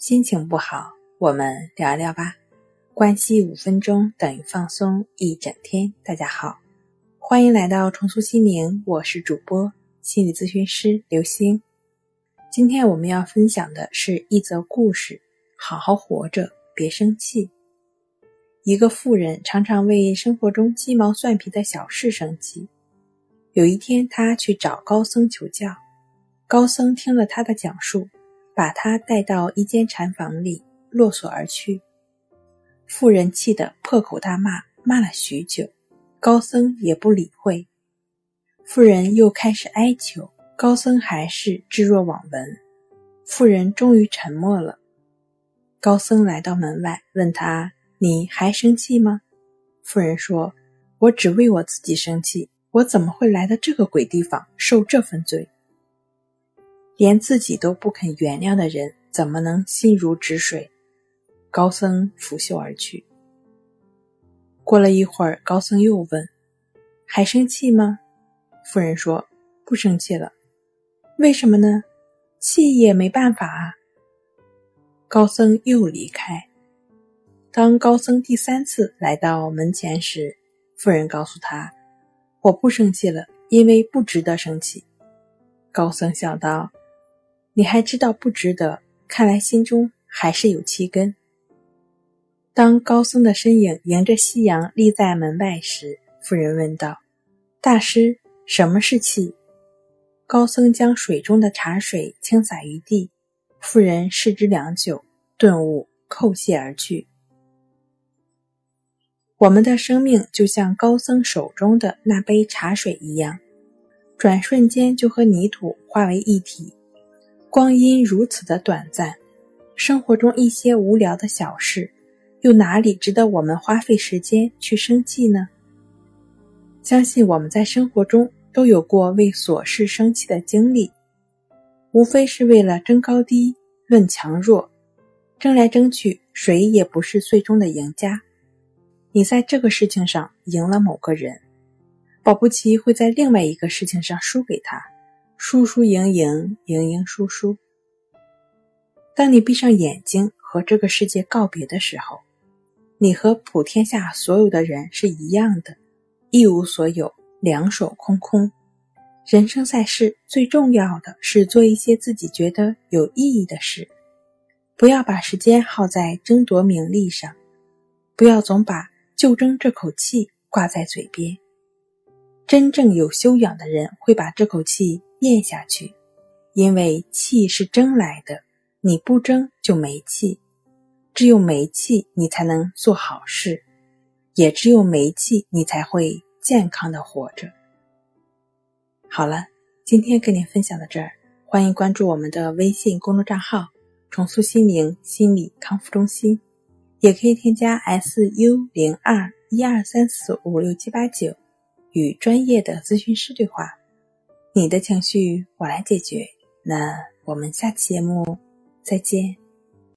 心情不好，我们聊聊吧。关系五分钟等于放松一整天。大家好，欢迎来到重塑心灵，我是主播心理咨询师刘星。今天我们要分享的是一则故事：好好活着，别生气。一个妇人常常为生活中鸡毛蒜皮的小事生气。有一天，他去找高僧求教。高僧听了他的讲述，把他带到一间禅房里，落锁而去。妇人气得破口大骂，骂了许久，高僧也不理会。妇人又开始哀求，高僧还是置若罔闻。妇人终于沉默了。高僧来到门外，问他：“你还生气吗？”妇人说：“我只为我自己生气，我怎么会来到这个鬼地方受这份罪？”连自己都不肯原谅的人，怎么能心如止水？高僧拂袖而去。过了一会儿，高僧又问：“还生气吗？”妇人说：“不生气了。”为什么呢？气也没办法啊。高僧又离开。当高僧第三次来到门前时，妇人告诉他：“我不生气了，因为不值得生气。”高僧笑道。你还知道不值得？看来心中还是有七根。当高僧的身影迎着夕阳立在门外时，妇人问道：“大师，什么是气？”高僧将水中的茶水倾洒于地，妇人视之良久，顿悟，叩谢而去。我们的生命就像高僧手中的那杯茶水一样，转瞬间就和泥土化为一体。光阴如此的短暂，生活中一些无聊的小事，又哪里值得我们花费时间去生气呢？相信我们在生活中都有过为琐事生气的经历，无非是为了争高低、论强弱，争来争去，谁也不是最终的赢家。你在这个事情上赢了某个人，保不齐会在另外一个事情上输给他。输输赢赢，赢赢输输。当你闭上眼睛和这个世界告别的时候，你和普天下所有的人是一样的，一无所有，两手空空。人生在世，最重要的是做一些自己觉得有意义的事，不要把时间耗在争夺名利上，不要总把就争这口气挂在嘴边。真正有修养的人会把这口气。咽下去，因为气是争来的，你不争就没气，只有没气，你才能做好事，也只有没气，你才会健康的活着。好了，今天跟您分享到这儿，欢迎关注我们的微信公众账号“重塑心灵心理康复中心”，也可以添加 S U 零二一二三四五六七八九，与专业的咨询师对话。你的情绪我来解决，那我们下期节目再见。